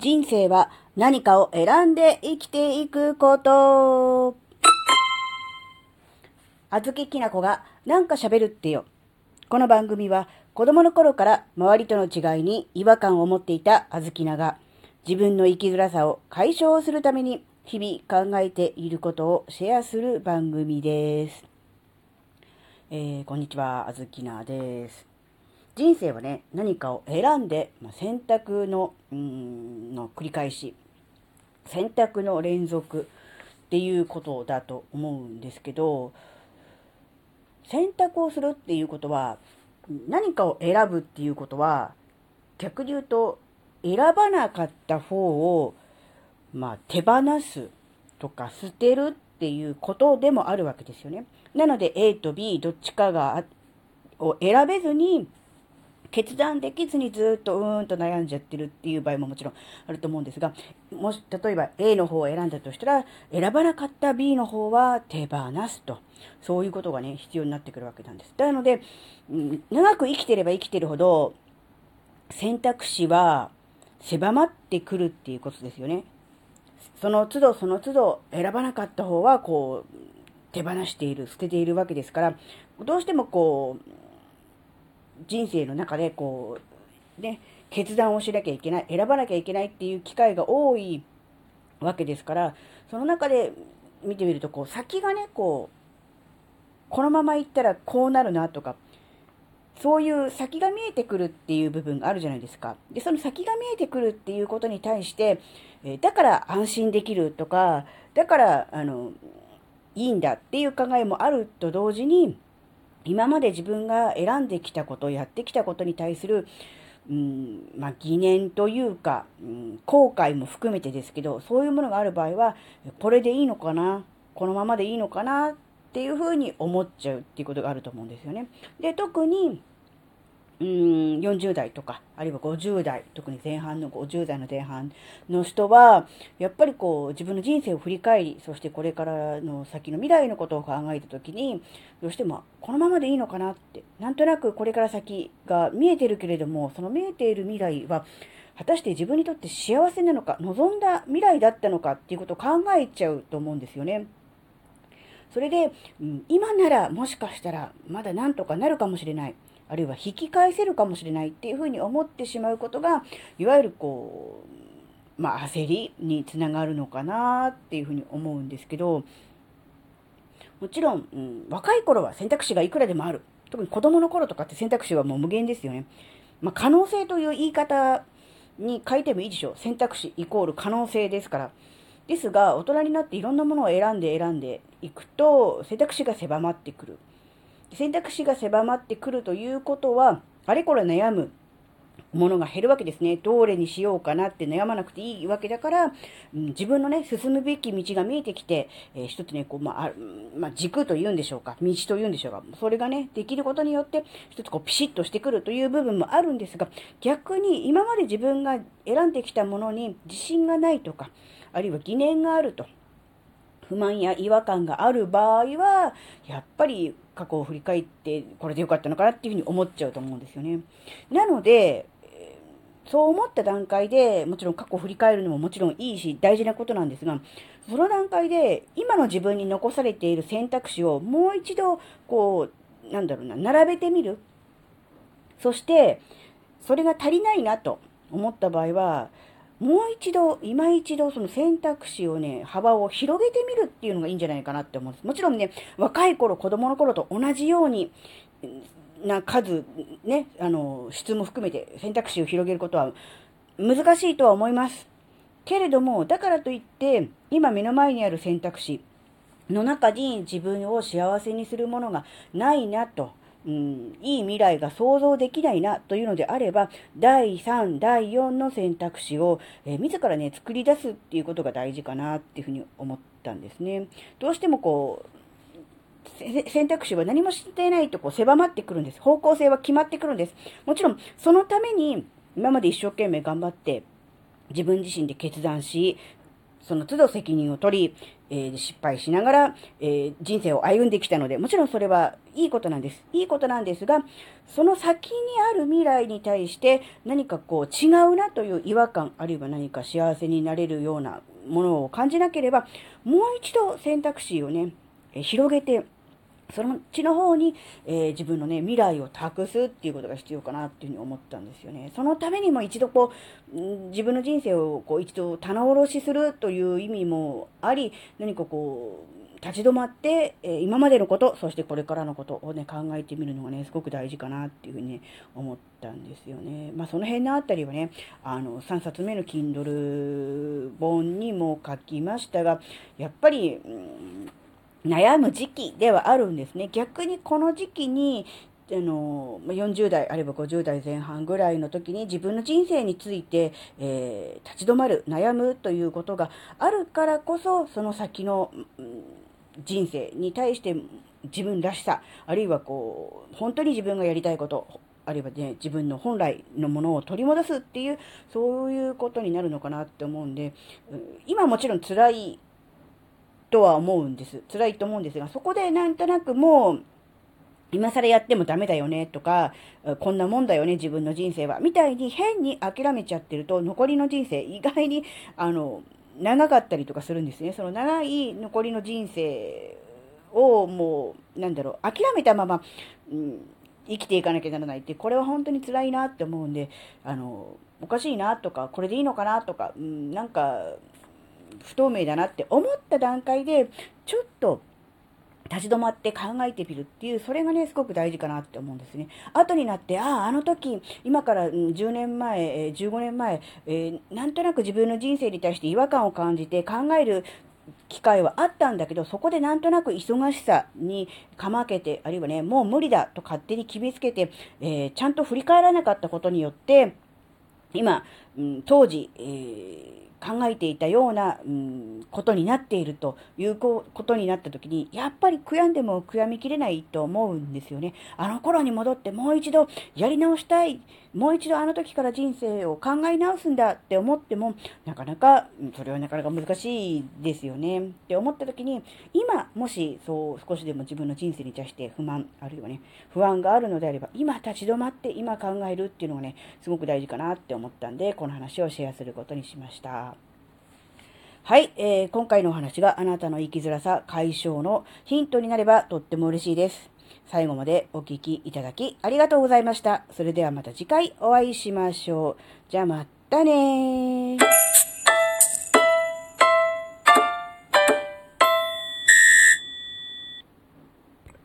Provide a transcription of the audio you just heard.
人生は何かを選んで生きていくこと。あずききなこがなんか喋るってよ。この番組は子供の頃から周りとの違いに違和感を持っていたあずきなが自分の生きづらさを解消するために日々考えていることをシェアする番組です。えー、こんにちは、あずきなです。人生はね、何かを選んで、まあ、選択の、うん、の繰り返し、選択の連続っていうことだと思うんですけど、選択をするっていうことは、何かを選ぶっていうことは、逆に言うと、選ばなかった方を、まあ、手放すとか捨てるっていうことでもあるわけですよね。なので A と B どっちかがを選べずに決断できずにずっとうーんと悩んじゃってるっていう場合ももちろんあると思うんですが、もし、例えば A の方を選んだとしたら、選ばなかった B の方は手放すと。そういうことがね、必要になってくるわけなんです。なので、長く生きてれば生きてるほど、選択肢は狭まってくるっていうことですよね。その都度その都度選ばなかった方はこう手放している、捨てているわけですから、どうしてもこう、人生の中でこう、ね、決断をしなきゃいけない、選ばなきゃいけないっていう機会が多いわけですから、その中で見てみると、こう、先がね、こう、このまま行ったらこうなるなとか、そういう先が見えてくるっていう部分があるじゃないですか。で、その先が見えてくるっていうことに対して、えだから安心できるとか、だから、あの、いいんだっていう考えもあると同時に、今まで自分が選んできたこと、やってきたことに対する、うん、まあ、疑念というか、うん、後悔も含めてですけど、そういうものがある場合は、これでいいのかなこのままでいいのかなっていうふうに思っちゃうっていうことがあると思うんですよね。で、特に、うん、40代とか、あるいは50代、特に前半の50代の前半の人は、やっぱりこう、自分の人生を振り返り、そしてこれからの先の未来のことを考えたときに、どうしても、このままでいいのかなって、なんとなくこれから先が見えてるけれども、その見えている未来は、果たして自分にとって幸せなのか、望んだ未来だったのかっていうことを考えちゃうと思うんですよね。それで、うん今ならもしかしたらまだなんとかなるかもしれない。あるいは引き返せるかもしれないっていうふうに思ってしまうことが、いわゆるこう、まあ焦りにつながるのかなっていうふうに思うんですけど、もちろん、うん、若い頃は選択肢がいくらでもある。特に子供の頃とかって選択肢はもう無限ですよね。まあ可能性という言い方に変えてもいいでしょう。選択肢イコール可能性ですから。ですが、大人になっていろんなものを選んで選んでいくと、選択肢が狭まってくる。選択肢が狭まってくるということは、あれこれ悩むものが減るわけですね。どれにしようかなって悩まなくていいわけだから、うん自分のね、進むべき道が見えてきて、えー一つね、こう、まあ、まあ、軸と言うんでしょうか、道と言うんでしょうか、それがね、できることによって、一つこう、ピシッとしてくるという部分もあるんですが、逆に今まで自分が選んできたものに自信がないとか、あるいは疑念があると。不満や違和感がある場合は、やっぱり過去を振り返って、これでよかったのかなっていうふうに思っちゃうと思うんですよね。なので、そう思った段階で、もちろん過去を振り返るのももちろんいいし、大事なことなんですが、その段階で、今の自分に残されている選択肢をもう一度、こう、なんだろうな、並べてみる。そして、それが足りないなと思った場合は、もう一度、今一度その選択肢をね、幅を広げてみるっていうのがいいんじゃないかなって思うんです。もちろんね、若い頃、子供の頃と同じように、な数、ね、あの、質も含めて選択肢を広げることは難しいとは思います。けれども、だからといって、今目の前にある選択肢の中に自分を幸せにするものがないなと、うん、いい未来が想像できないなというのであれば、第3、第4の選択肢を、えー自らね、作り出すっていうことが大事かなっていうふうに思ったんですね。どうしてもこう、選択肢は何もしていないとこう狭まってくるんです。方向性は決まってくるんです。もちろん、そのために、今まで一生懸命頑張って、自分自身で決断し、その都度責任を取り、えー、失敗しながら、えー、人生を歩んできたので、もちろんそれはいいことなんです。いいことなんですが、その先にある未来に対して何かこう違うなという違和感、あるいは何か幸せになれるようなものを感じなければ、もう一度選択肢をね、え広げて、そのちの方に、えー、自分のね、未来を託すっていうことが必要かなっていうふうに思ったんですよね。そのためにも一度こう、自分の人生をこう一度棚卸しするという意味もあり、何かこう、立ち止まって、えー、今までのこと、そしてこれからのことをね、考えてみるのがね、すごく大事かなっていうふうにね、思ったんですよね。まあ、その辺のあたりはね、あの、3冊目の Kindle 本にも書きましたが、やっぱり、うん悩む時期ではあるんですね。逆にこの時期に、あの、40代あれば50代前半ぐらいの時に自分の人生について、えー、立ち止まる、悩むということがあるからこそ、その先の、人生に対して自分らしさ、あるいはこう、本当に自分がやりたいこと、あるいはね、自分の本来のものを取り戻すっていう、そういうことになるのかなって思うんで、今もちろん辛いとは思うんです。辛いと思うんですが、そこでなんとなくもう、今更やってもダメだよねとか、こんなもんだよね、自分の人生は。みたいに変に諦めちゃってると、残りの人生、意外に、あの、長かったりとかするんですね。その長い残りの人生をもう、なんだろう、諦めたまま、うん、生きていかなきゃならないって、これは本当に辛いなって思うんで、あの、おかしいなとか、これでいいのかなとか、うん、なんか、不透明だなって思った段階で、ちょっと立ち止まって考えてみるっていう、それがね、すごく大事かなって思うんですね。後になって、ああ、あの時、今から10年前、15年前、えー、なんとなく自分の人生に対して違和感を感じて考える機会はあったんだけど、そこでなんとなく忙しさにかまけて、あるいはね、もう無理だと勝手に決めつけて、えー、ちゃんと振り返らなかったことによって、今、うん、当時、えー考えていたような、うん、ことになっているということになった時に、やっぱり悔やんでも悔やみきれないと思うんですよね。あの頃に戻ってもう一度やり直したい、もう一度あの時から人生を考え直すんだって思っても、なかなか、それはなかなか難しいですよねって思った時に、今もしそう少しでも自分の人生に対して不満、あるいはね、不安があるのであれば、今立ち止まって今考えるっていうのがね、すごく大事かなって思ったんで、このの話をシェアすることにしました。はい、えー、今回のお話があなたの生きづらさ解消のヒントになればとっても嬉しいです。最後までお聴きいただきありがとうございました。それではまた次回お会いしましょう。じゃあまたねー。